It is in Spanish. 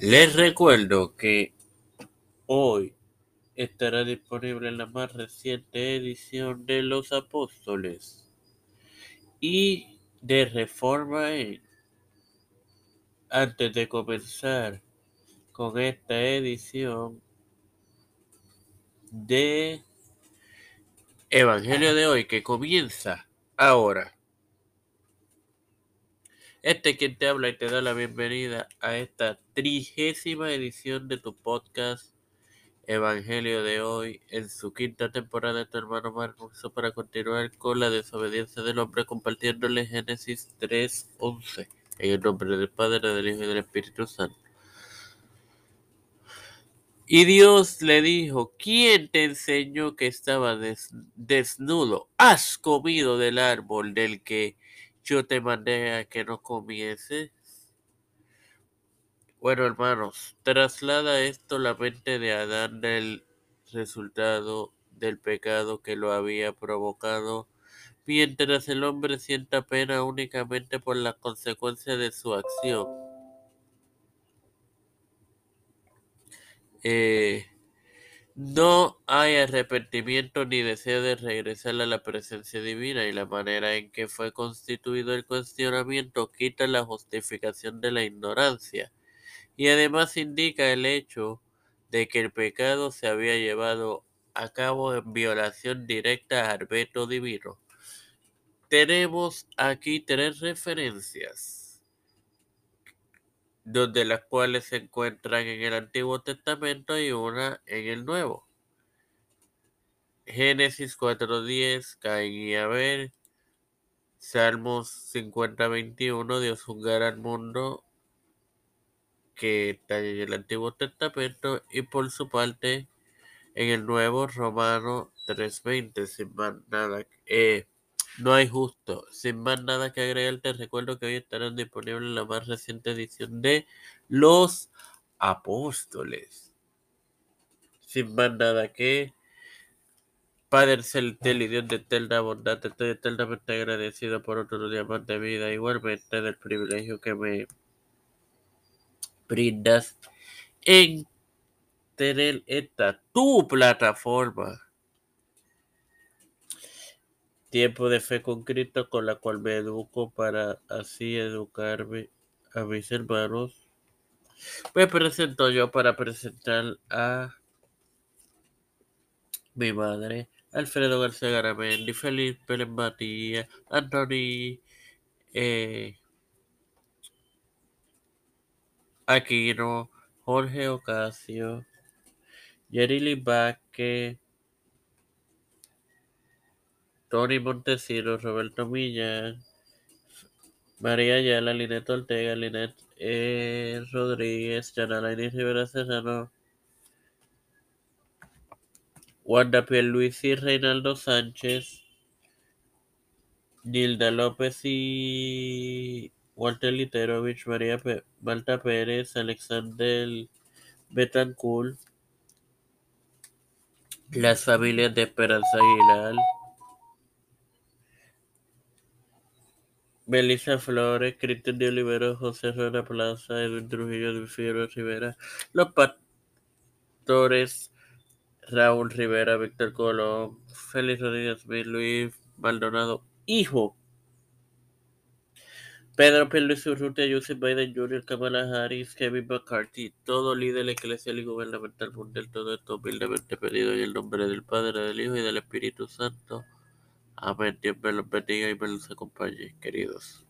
Les recuerdo que hoy estará disponible la más reciente edición de Los Apóstoles y de Reforma. Antes de comenzar con esta edición de Evangelio de hoy que comienza ahora. Este quien te habla y te da la bienvenida a esta trigésima edición de tu podcast Evangelio de hoy en su quinta temporada de tu hermano Marcos para continuar con la desobediencia del hombre compartiéndole Génesis 3.11 en el nombre del Padre, del Hijo y del Espíritu Santo. Y Dios le dijo, ¿quién te enseñó que estaba desnudo? ¿Has comido del árbol del que yo te mandé a que no comiese? Bueno, hermanos, traslada esto la mente de Adán del resultado del pecado que lo había provocado, mientras el hombre sienta pena únicamente por las consecuencias de su acción. Eh, no hay arrepentimiento ni deseo de regresar a la presencia divina y la manera en que fue constituido el cuestionamiento quita la justificación de la ignorancia y además indica el hecho de que el pecado se había llevado a cabo en violación directa al veto divino. Tenemos aquí tres referencias, donde las cuales se encuentran en el Antiguo Testamento y una en el Nuevo. Génesis 4.10, Caín y Abel, Salmos 50.21, Dios juzgará al mundo que está en el Antiguo Testamento y por su parte en el Nuevo Romano 3.20, sin más nada, eh, no hay justo, sin más nada que agregar, te recuerdo que hoy estarán disponibles la más reciente edición de Los Apóstoles. Sin más nada que Padre Celestial y Dios de eterna bondad, estoy eternamente agradecido por otro día más de vida, igualmente del privilegio que me brindas en tener esta tu plataforma. Tiempo de fe con Cristo con la cual me educo para así educarme a mis hermanos. Me presento yo para presentar a mi madre, Alfredo García Garamendi, Felipe Pérez Matías, Anthony eh, Aquino, Jorge Ocasio, Yerili Vázquez, Tony Montesinos, Roberto Millán, María Ayala, Linet Ortega, Linet eh, Rodríguez, Yanalaini Rivera Serrano, Wanda Pierluisi, Reinaldo Sánchez, Nilda López y Walter Literovich, María P Malta Pérez, Alexander Betancourt, las familias de Esperanza Aguilar, Melissa Flores, Cristian de Olivero, José Rueda Plaza, Edwin Trujillo de Rivera, los pastores Raúl Rivera, Víctor Colón, Félix Rodríguez Luis Maldonado, hijo Pedro Luis Urrutia, Joseph Biden Jr., Kamala Harris, Kevin McCarthy, todo líder eclesial y gubernamental mundial, todo esto humildemente pedido en el nombre del Padre, del Hijo y del Espíritu Santo. Amén. Dios me los bendiga y me los acompañe, queridos.